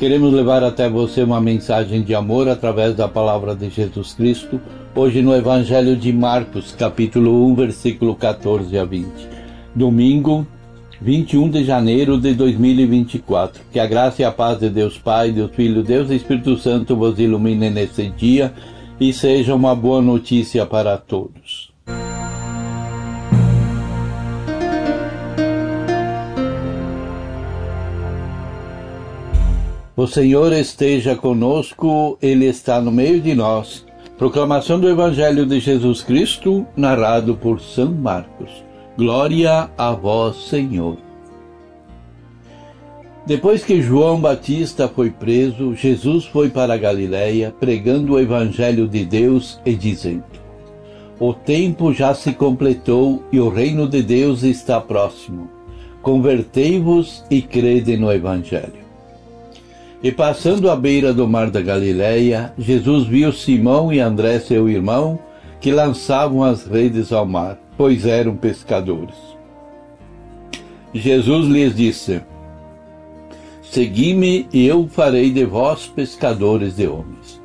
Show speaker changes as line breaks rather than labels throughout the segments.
Queremos levar até você uma mensagem de amor através da palavra de Jesus Cristo, hoje no Evangelho de Marcos, capítulo 1, versículo 14 a 20. Domingo, 21 de janeiro de 2024. Que a graça e a paz de Deus Pai, Deus Filho, Deus e Espírito Santo vos ilumine nesse dia e seja uma boa notícia para todos. O Senhor esteja conosco, Ele está no meio de nós. Proclamação do Evangelho de Jesus Cristo, narrado por São Marcos. Glória a vós, Senhor. Depois que João Batista foi preso, Jesus foi para Galiléia, pregando o Evangelho de Deus e dizendo: O tempo já se completou e o reino de Deus está próximo. Convertei-vos e crede no Evangelho. E passando à beira do mar da Galileia, Jesus viu Simão e André, seu irmão, que lançavam as redes ao mar, pois eram pescadores. Jesus lhes disse: Segui-me e eu farei de vós pescadores de homens.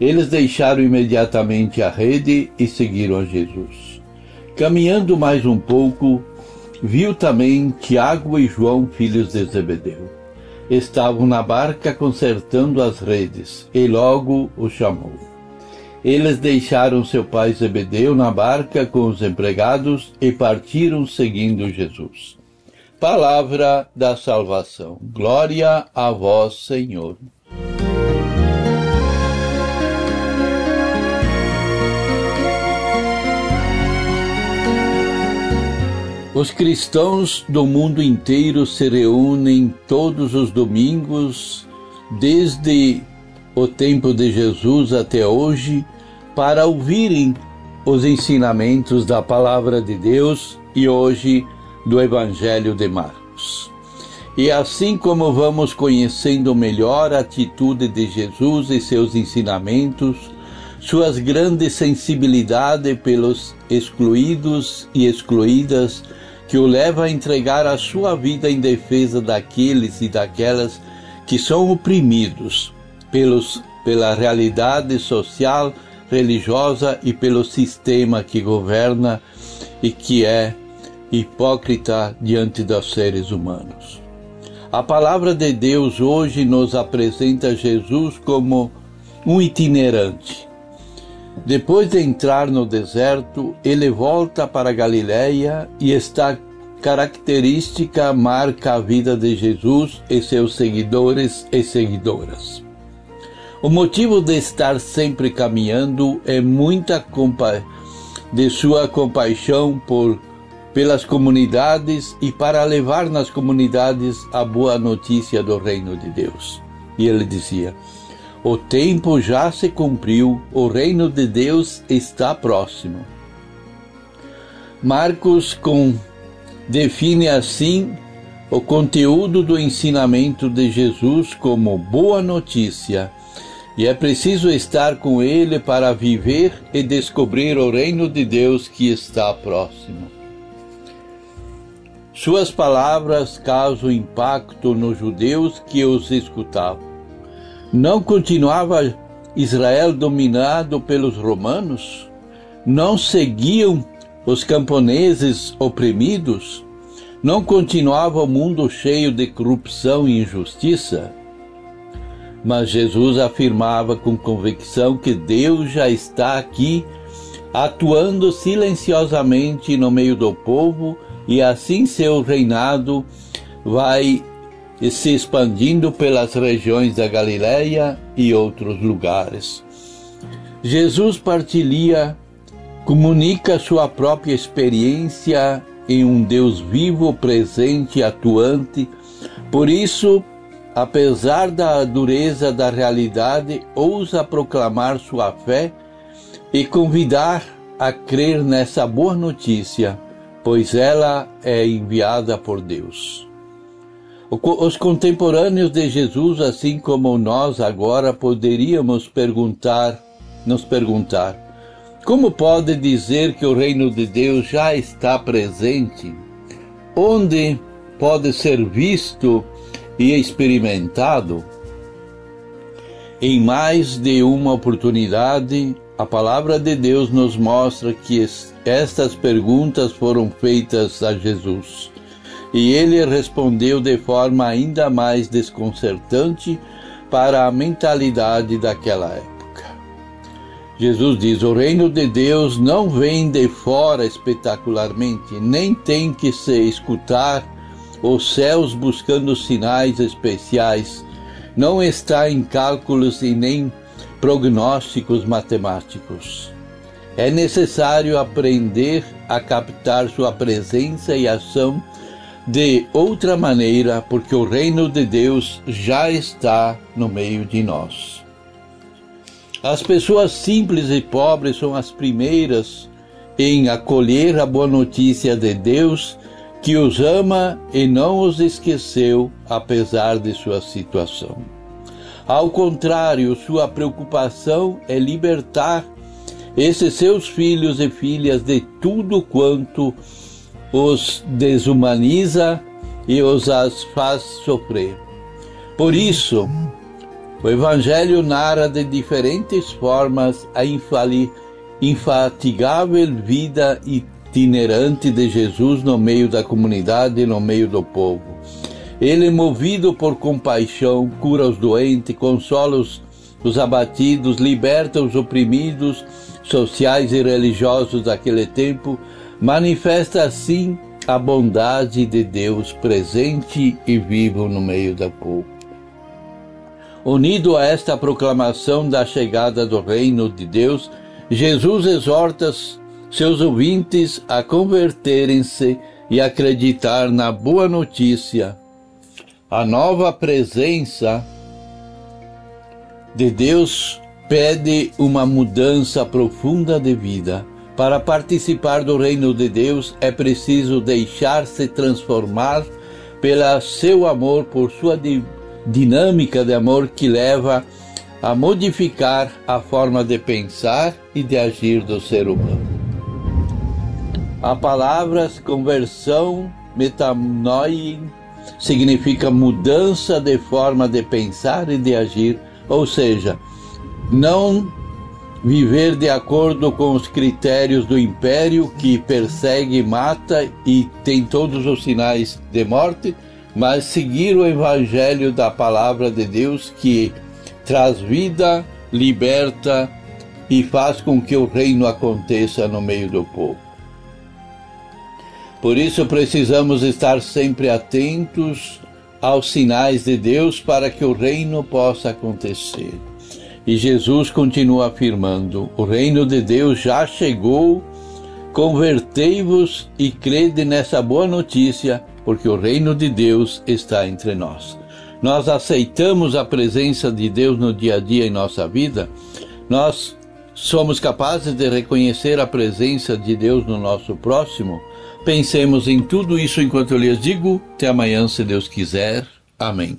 Eles deixaram imediatamente a rede e seguiram a Jesus. Caminhando mais um pouco, viu também Tiago e João, filhos de Zebedeu estavam na barca consertando as redes, e logo o chamou. Eles deixaram seu pai Zebedeu na barca com os empregados e partiram seguindo Jesus. Palavra da salvação. Glória a vós, Senhor. Os cristãos do mundo inteiro se reúnem todos os domingos, desde o tempo de Jesus até hoje, para ouvirem os ensinamentos da Palavra de Deus e hoje do Evangelho de Marcos. E assim como vamos conhecendo melhor a atitude de Jesus e seus ensinamentos, suas grandes sensibilidade pelos excluídos e excluídas, que o leva a entregar a sua vida em defesa daqueles e daquelas que são oprimidos pelos, pela realidade social, religiosa e pelo sistema que governa e que é hipócrita diante dos seres humanos. A palavra de Deus hoje nos apresenta Jesus como um itinerante, depois de entrar no deserto, ele volta para Galiléia e esta característica marca a vida de Jesus e seus seguidores e seguidoras. O motivo de estar sempre caminhando é muita compa de sua compaixão por pelas comunidades e para levar nas comunidades a boa notícia do reino de Deus. E ele dizia: o tempo já se cumpriu, o reino de Deus está próximo. Marcos com, define assim o conteúdo do ensinamento de Jesus como boa notícia, e é preciso estar com ele para viver e descobrir o reino de Deus que está próximo. Suas palavras causam impacto nos judeus que os escutavam. Não continuava Israel dominado pelos romanos? Não seguiam os camponeses oprimidos? Não continuava o mundo cheio de corrupção e injustiça? Mas Jesus afirmava com convicção que Deus já está aqui, atuando silenciosamente no meio do povo, e assim seu reinado vai e se expandindo pelas regiões da Galiléia e outros lugares. Jesus partilha, comunica sua própria experiência em um Deus vivo, presente, atuante. Por isso, apesar da dureza da realidade, ousa proclamar sua fé e convidar a crer nessa boa notícia, pois ela é enviada por Deus. Os contemporâneos de Jesus, assim como nós agora, poderíamos perguntar, nos perguntar: como pode dizer que o reino de Deus já está presente? Onde pode ser visto e experimentado? Em mais de uma oportunidade, a palavra de Deus nos mostra que estas perguntas foram feitas a Jesus. E ele respondeu de forma ainda mais desconcertante para a mentalidade daquela época. Jesus diz: O reino de Deus não vem de fora espetacularmente, nem tem que se escutar os céus buscando sinais especiais não está em cálculos e nem prognósticos matemáticos. É necessário aprender a captar sua presença e ação de outra maneira, porque o reino de Deus já está no meio de nós. As pessoas simples e pobres são as primeiras em acolher a boa notícia de Deus que os ama e não os esqueceu, apesar de sua situação. Ao contrário, sua preocupação é libertar esses seus filhos e filhas de tudo quanto os desumaniza e os faz sofrer. Por isso, o Evangelho narra de diferentes formas a infatigável vida itinerante de Jesus no meio da comunidade e no meio do povo. Ele, movido por compaixão, cura os doentes, consola os, os abatidos, liberta os oprimidos sociais e religiosos daquele tempo, manifesta assim a bondade de Deus presente e vivo no meio da povo. Unido a esta proclamação da chegada do reino de Deus, Jesus exorta seus ouvintes a converterem-se e acreditar na boa notícia. A nova presença de Deus pede uma mudança profunda de vida. Para participar do reino de Deus é preciso deixar-se transformar pelo seu amor, por sua dinâmica de amor que leva a modificar a forma de pensar e de agir do ser humano. A palavras conversão, metanoia, significa mudança de forma de pensar e de agir, ou seja, não viver de acordo com os critérios do império que persegue, mata e tem todos os sinais de morte, mas seguir o evangelho da palavra de Deus que traz vida, liberta e faz com que o reino aconteça no meio do povo. Por isso precisamos estar sempre atentos aos sinais de Deus para que o reino possa acontecer. E Jesus continua afirmando: o reino de Deus já chegou, convertei-vos e crede nessa boa notícia, porque o reino de Deus está entre nós. Nós aceitamos a presença de Deus no dia a dia em nossa vida, nós somos capazes de reconhecer a presença de Deus no nosso próximo Pensemos em tudo isso enquanto eu lhes digo. Até amanhã, se Deus quiser. Amém.